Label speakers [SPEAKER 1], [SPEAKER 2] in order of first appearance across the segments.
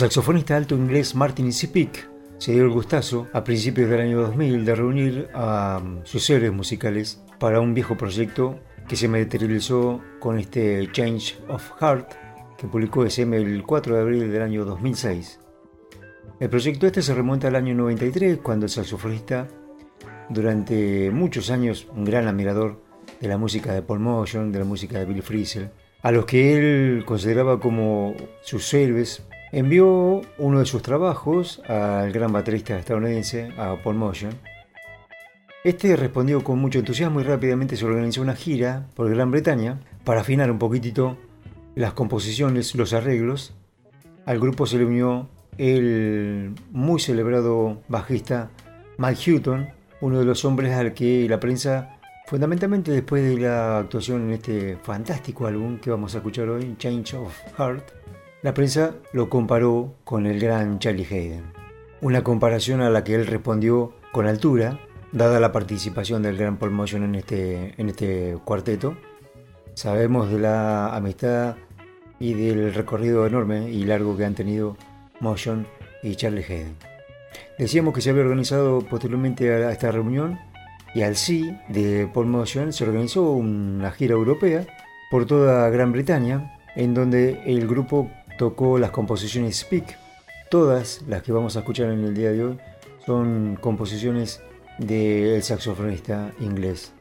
[SPEAKER 1] Saxofonista alto inglés Martin Sipik se dio el gustazo a principios del año 2000 de reunir a um, sus héroes musicales para un viejo proyecto que se materializó con este Change of Heart que publicó SM el 4 de abril del año 2006. El proyecto este se remonta al año 93 cuando el saxofonista, durante muchos años un gran admirador de la música de Paul Motion, de la música de Bill Frisell, a los que él consideraba como sus héroes envió uno de sus trabajos al gran baterista estadounidense, a Paul Motion. Este respondió con mucho entusiasmo y rápidamente se organizó una gira por Gran Bretaña para afinar un poquitito las composiciones, los arreglos. Al grupo se le unió el muy celebrado bajista Mike Hutton, uno de los hombres al que la prensa, fundamentalmente después de la actuación en este fantástico álbum que vamos a escuchar hoy, Change of Heart, la prensa lo comparó con el gran Charlie Hayden, una comparación a la que él respondió con altura, dada la participación del gran Paul Motion en este, en este cuarteto. Sabemos de la amistad y del recorrido enorme y largo que han tenido Motion y Charlie Hayden. Decíamos que se había organizado posteriormente a esta reunión y al sí de Paul Motion se organizó una gira europea por toda Gran Bretaña, en donde el grupo tocó las composiciones Speak. Todas las que vamos a escuchar en el día de hoy son composiciones del saxofonista inglés.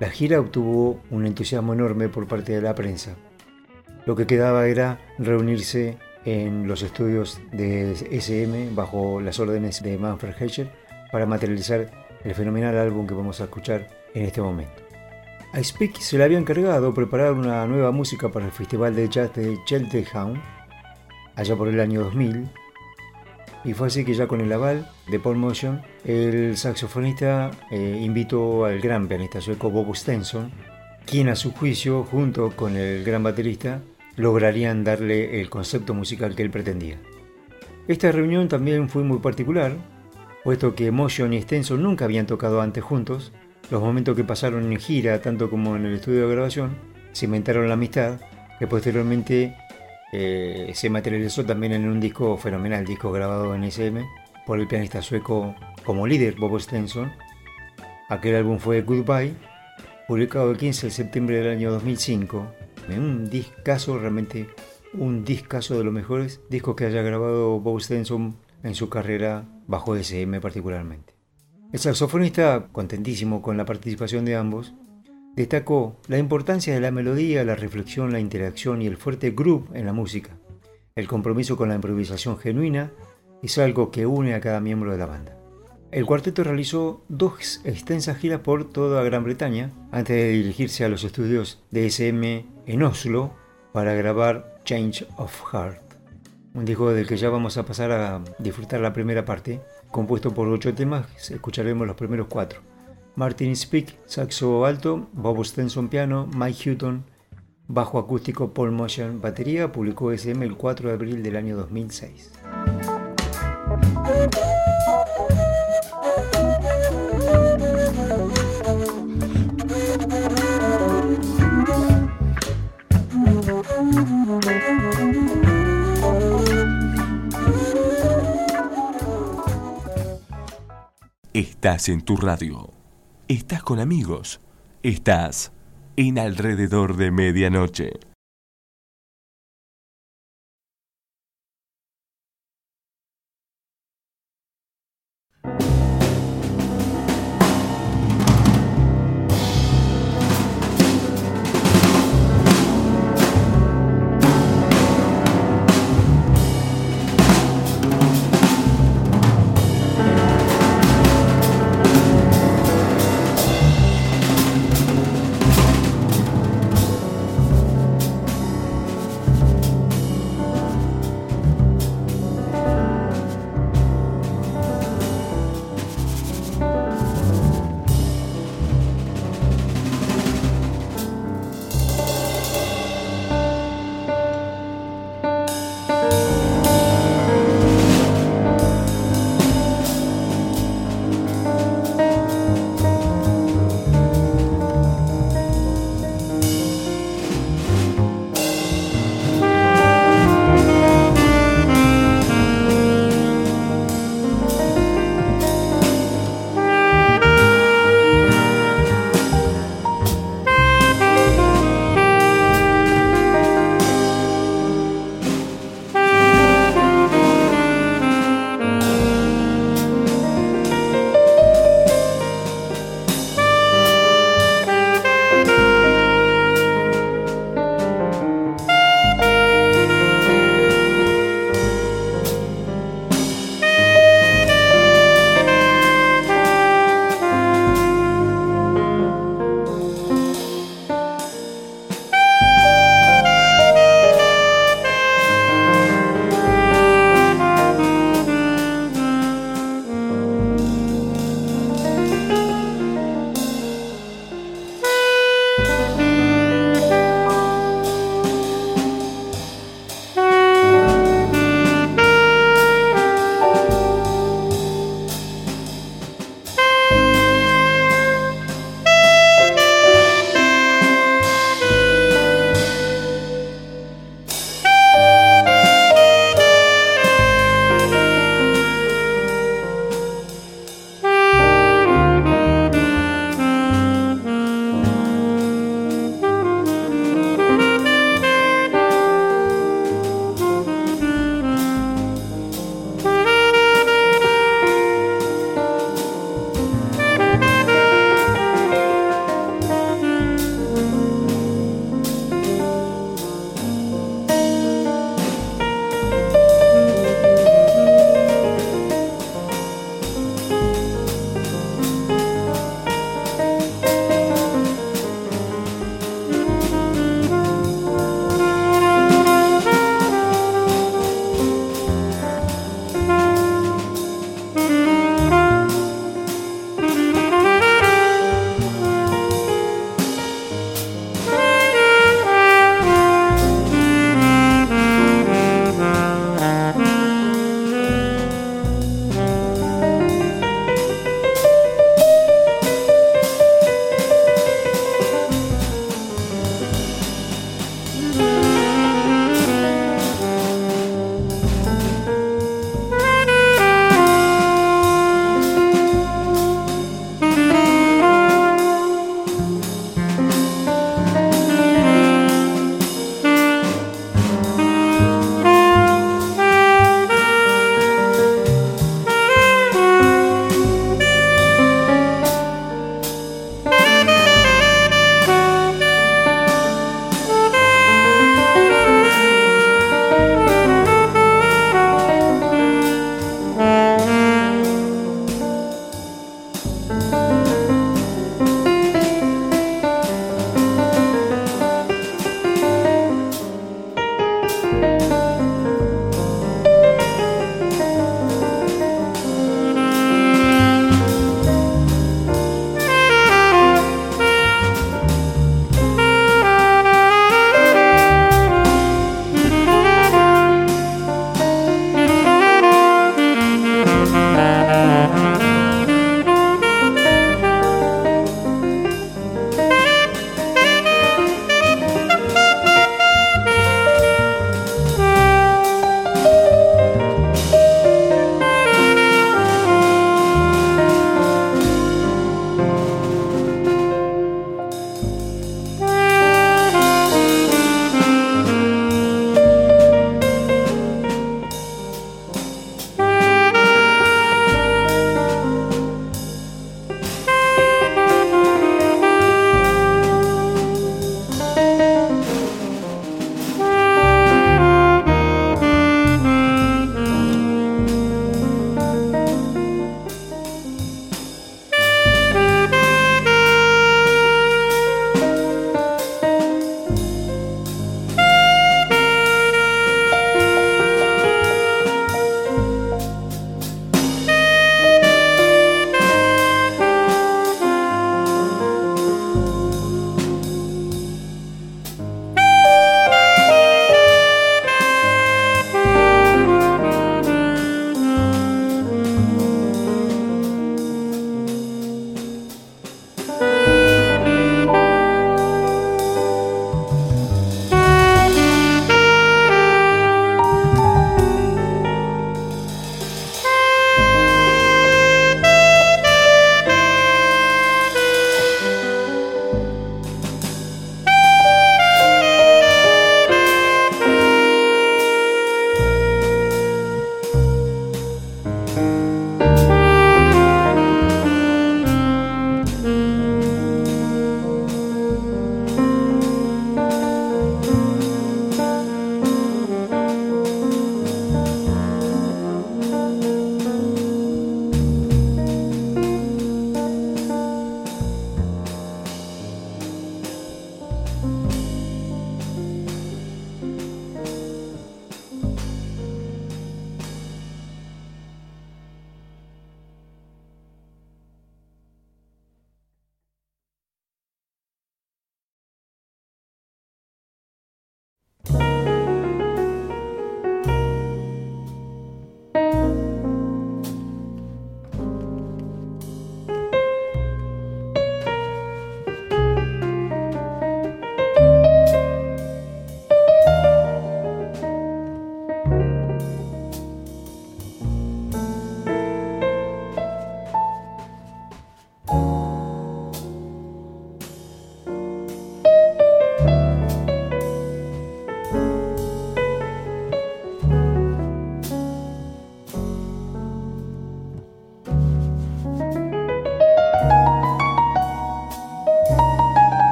[SPEAKER 1] La gira obtuvo un entusiasmo enorme por parte de la prensa. Lo que quedaba era reunirse en los estudios de SM bajo las órdenes de Manfred Heicher para materializar el fenomenal álbum que vamos a escuchar en este momento. A Speak se le había encargado preparar una nueva música para el Festival de Jazz de Cheltenham allá por el año 2000, y fue así que ya con el aval de Paul Motion, el saxofonista eh, invitó al gran pianista sueco Bob Stenson, quien a su juicio, junto con el gran baterista, lograrían darle el concepto musical que él pretendía. Esta reunión también fue muy particular, puesto que Motion y Stenson nunca habían tocado antes juntos, los momentos que pasaron en gira, tanto como en el estudio de grabación, cimentaron la amistad, que posteriormente eh, se materializó también en un disco fenomenal, disco grabado en SM por el pianista sueco como líder Bobo Stenson. Aquel álbum fue Goodbye, publicado el 15 de septiembre del año 2005. Un discazo, realmente un discazo de los mejores discos que haya grabado Bob Stenson en su carrera bajo SM particularmente. El saxofonista, contentísimo con la participación de ambos, Destacó la importancia de la melodía, la reflexión, la interacción y el fuerte groove en la música. El compromiso con la improvisación genuina es algo que une a cada miembro de la banda. El cuarteto realizó dos extensas giras por toda Gran Bretaña antes de dirigirse a los estudios de SM en Oslo para grabar Change of Heart, un disco del que ya vamos a pasar a disfrutar la primera parte, compuesto por ocho temas, escucharemos los primeros cuatro. Martin Speak, saxo alto, Bob Stenson piano, Mike Hutton, bajo acústico Paul Motion, batería, publicó SM el 4 de abril del año 2006.
[SPEAKER 2] Estás en tu radio Estás con amigos. Estás en alrededor de medianoche.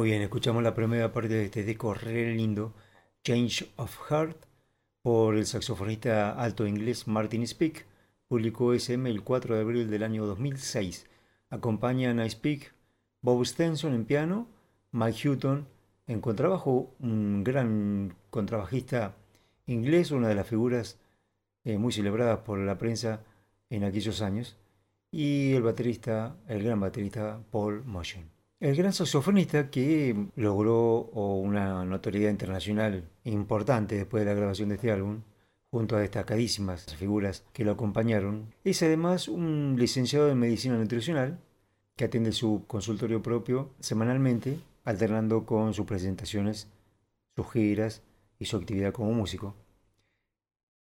[SPEAKER 1] Muy bien, escuchamos la primera parte de este disco re lindo, Change of Heart, por el saxofonista alto inglés Martin Speak, publicó SM el 4 de abril del año 2006. Acompañan a Speak Bob Stenson en piano, Mike Hutton en contrabajo, un gran contrabajista inglés, una de las figuras eh, muy celebradas por la prensa en aquellos años, y el baterista, el gran baterista Paul Motion. El gran saxofonista que logró una notoriedad internacional importante después de la grabación de este álbum, junto a destacadísimas figuras que lo acompañaron, es además un licenciado en medicina nutricional que atiende su consultorio propio semanalmente, alternando con sus presentaciones, sus giras y su actividad como músico.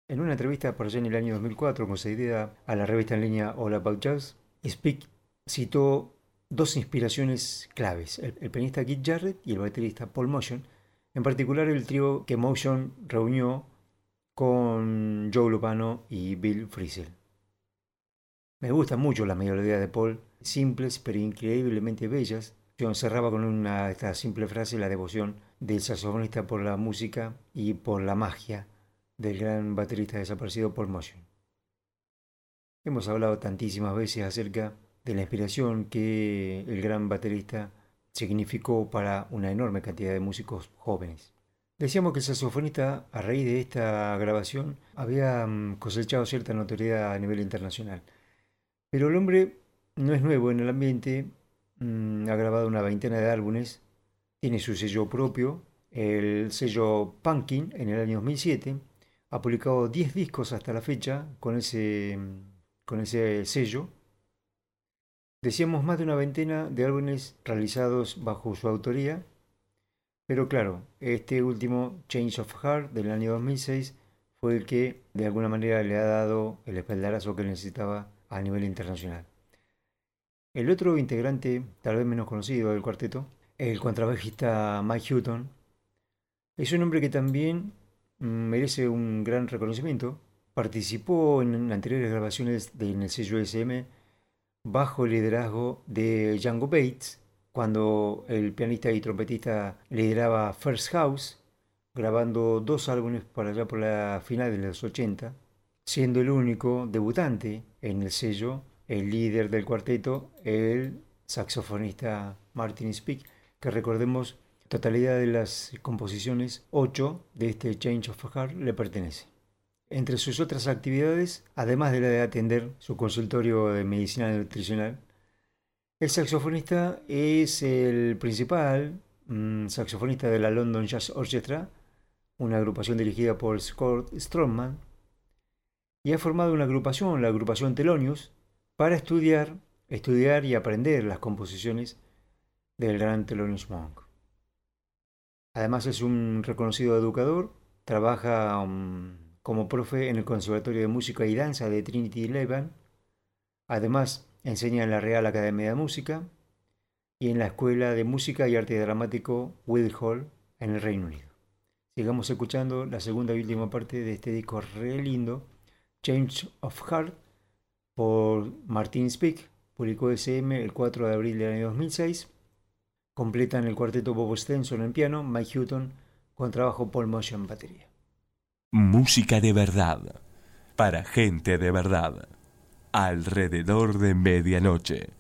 [SPEAKER 1] En una entrevista por allá en el año 2004 concedida a la revista en línea All About Jazz, Speak citó dos inspiraciones claves, el, pianista Keith Jarrett y el baterista Paul Motion, en particular el trío que Motion reunió con Joe Lupano y Bill Frisell. Me gusta mucho la melodía de Paul, simples pero increíblemente bellas. Yo cerraba con una, esta simple frase la devoción del saxofonista por la música y por la magia del gran baterista desaparecido Paul Motion. Hemos hablado tantísimas veces acerca de la inspiración que el gran baterista significó para una enorme cantidad de músicos jóvenes. Decíamos que el saxofonista, a raíz de esta grabación, había mm, cosechado cierta notoriedad a nivel internacional. Pero el hombre no es nuevo en el ambiente, mm, ha grabado una veintena de álbumes, tiene su sello propio, el sello Punkin en el año 2007, ha publicado 10 discos hasta la fecha con ese, mm, con ese sello Decíamos más de una veintena de álbumes realizados bajo su autoría, pero claro, este último, Change of Heart, del año 2006, fue el que de alguna manera le ha dado el espaldarazo que necesitaba a nivel internacional. El otro integrante, tal vez menos conocido del cuarteto, el contrabajista Mike Hutton, es un hombre que también mm, merece un gran reconocimiento. Participó en anteriores grabaciones del sello SM bajo el liderazgo de Django Bates, cuando el pianista y trompetista lideraba First House, grabando dos álbumes para allá por la final de los 80, siendo el único debutante en el sello, el líder del cuarteto, el saxofonista Martin Speak, que recordemos, totalidad de las composiciones, 8 de este Change of Heart le pertenece. Entre sus otras actividades, además de la de atender su consultorio de medicina nutricional, el saxofonista es el principal mm, saxofonista de la London Jazz Orchestra, una agrupación dirigida por Scott Strongman, y ha formado una agrupación, la agrupación Thelonious, para estudiar, estudiar y aprender las composiciones del gran Thelonious Monk. Además es un reconocido educador, trabaja um, como profe en el Conservatorio de Música y Danza de Trinity Levan. Además, enseña en la Real Academia de Música y en la Escuela de Música y Arte Dramático Hall en el Reino Unido. Sigamos escuchando la segunda y última parte de este disco re lindo, Change of Heart, por Martin Speak, publicó SM el 4 de abril del año 2006. Completan el cuarteto Bob Stenson en piano, Mike Hutton con trabajo Paul Motion en batería.
[SPEAKER 2] Música de verdad, para gente de verdad, alrededor de medianoche.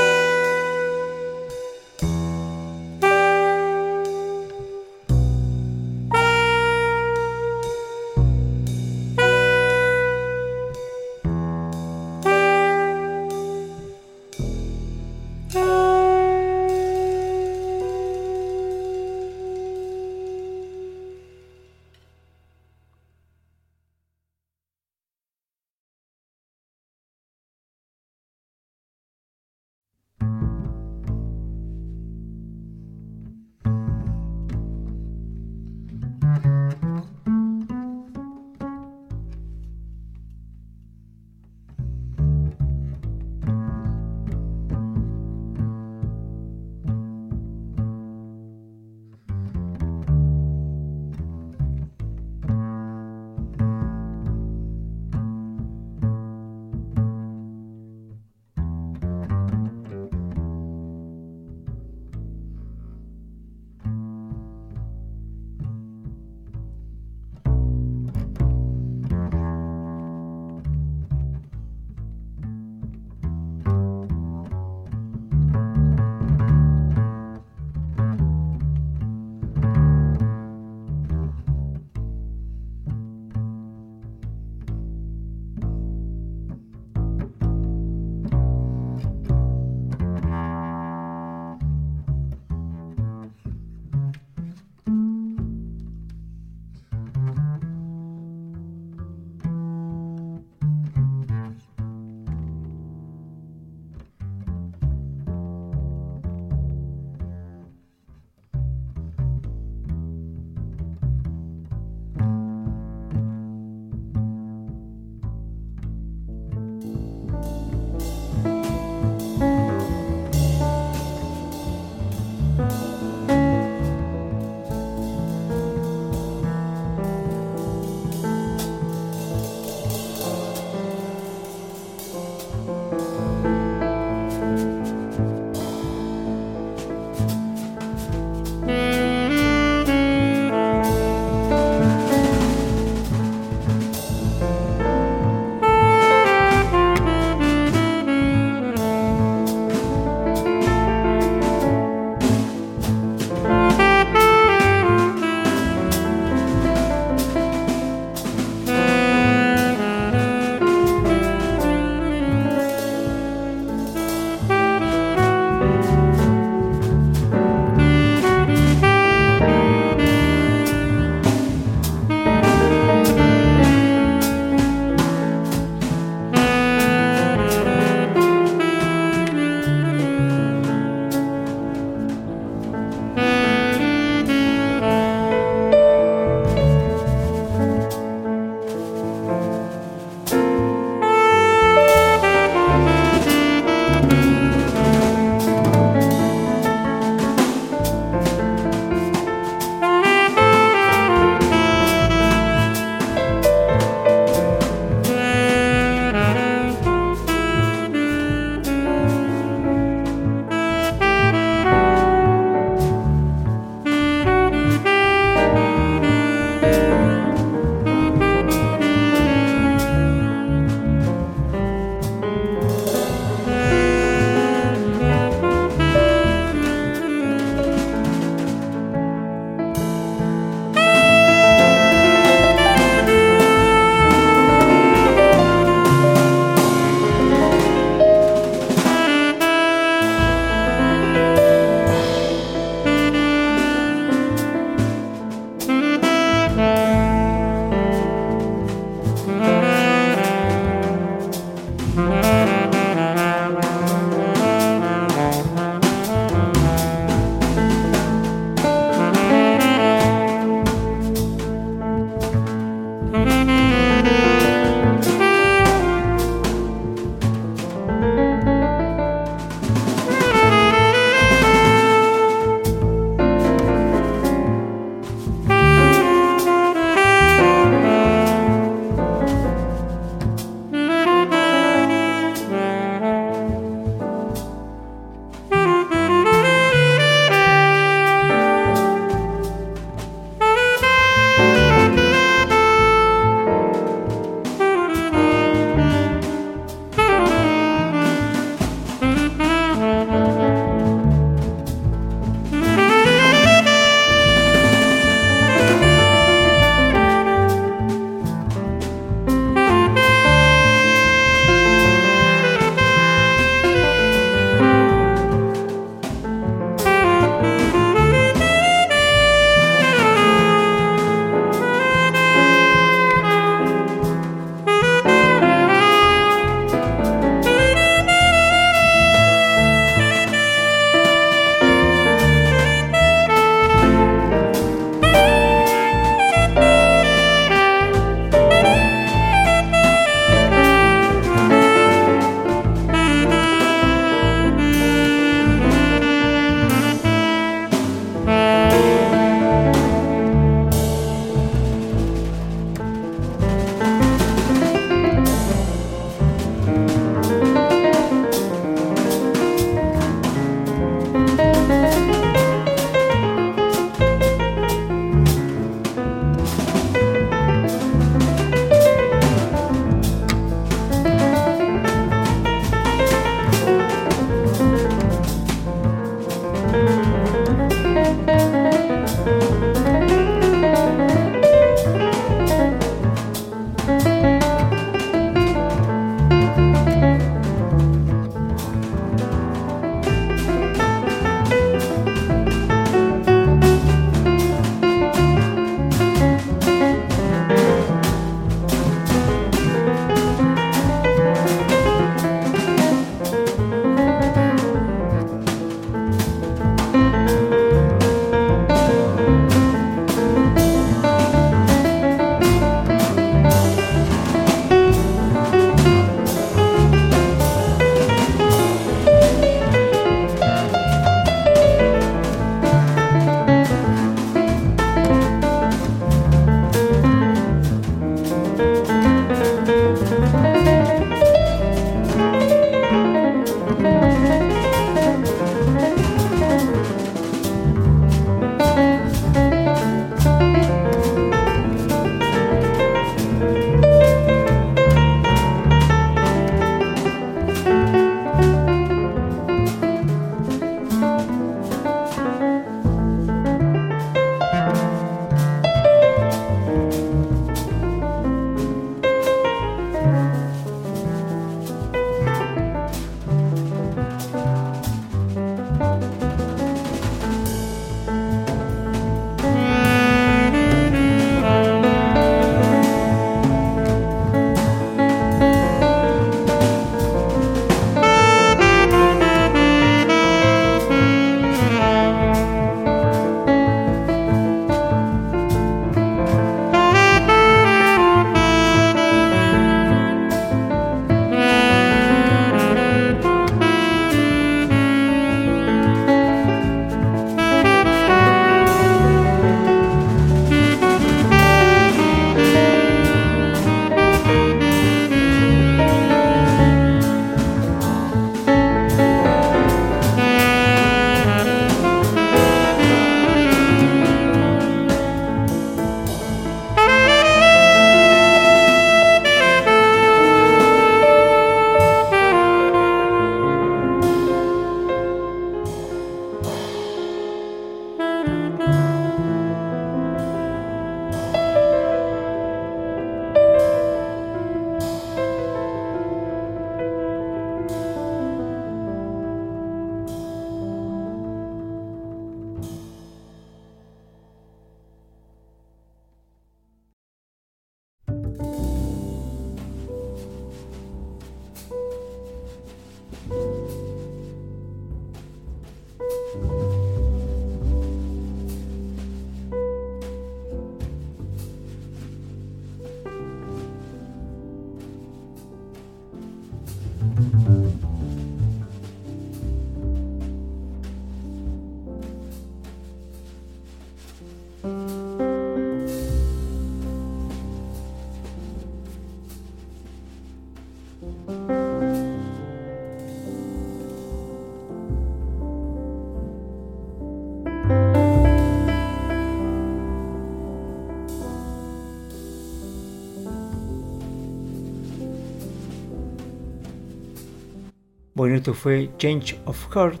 [SPEAKER 1] Bueno, esto fue Change of Heart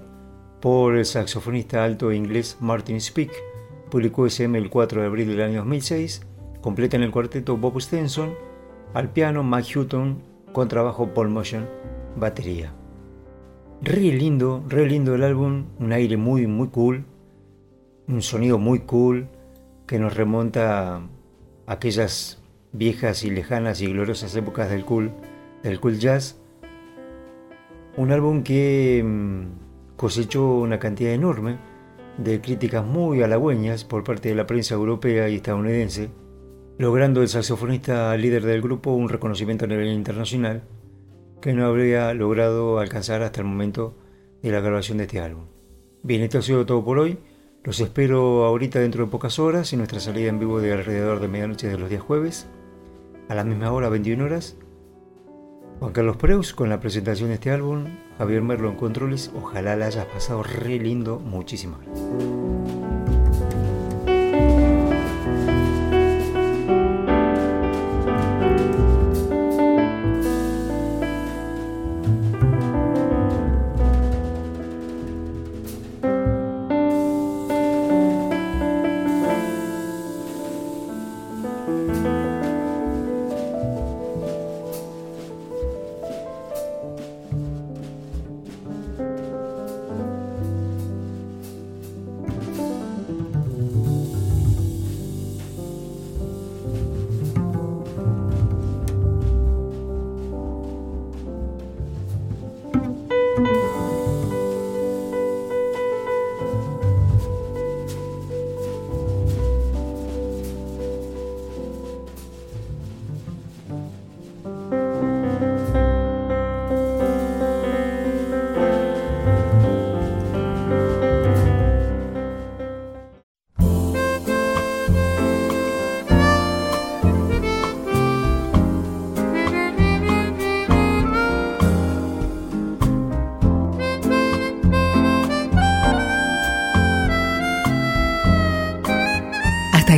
[SPEAKER 1] por el saxofonista alto inglés Martin Speak. Publicó SM el 4 de abril del año 2006. Completa en el cuarteto Bob Stenson, al piano Mike Hutton, contrabajo Paul Motion, batería. Re lindo, re lindo el álbum, un aire muy, muy cool, un sonido muy cool que nos remonta a aquellas viejas y lejanas y gloriosas épocas del cool, del cool jazz. Un álbum que mm, cosechó una cantidad enorme de críticas muy halagüeñas por parte de la prensa europea y estadounidense, logrando el saxofonista líder del grupo un reconocimiento a nivel internacional que no habría logrado alcanzar hasta el momento de la grabación de este álbum. Bien, esto ha sido todo por hoy. Los espero ahorita dentro de pocas horas en nuestra salida en vivo de alrededor de medianoche de los días jueves, a la misma hora, 21 horas. Juan Carlos Preus con la presentación de este álbum, Javier Merlo en controles, ojalá la hayas pasado re lindo, muchísimas gracias.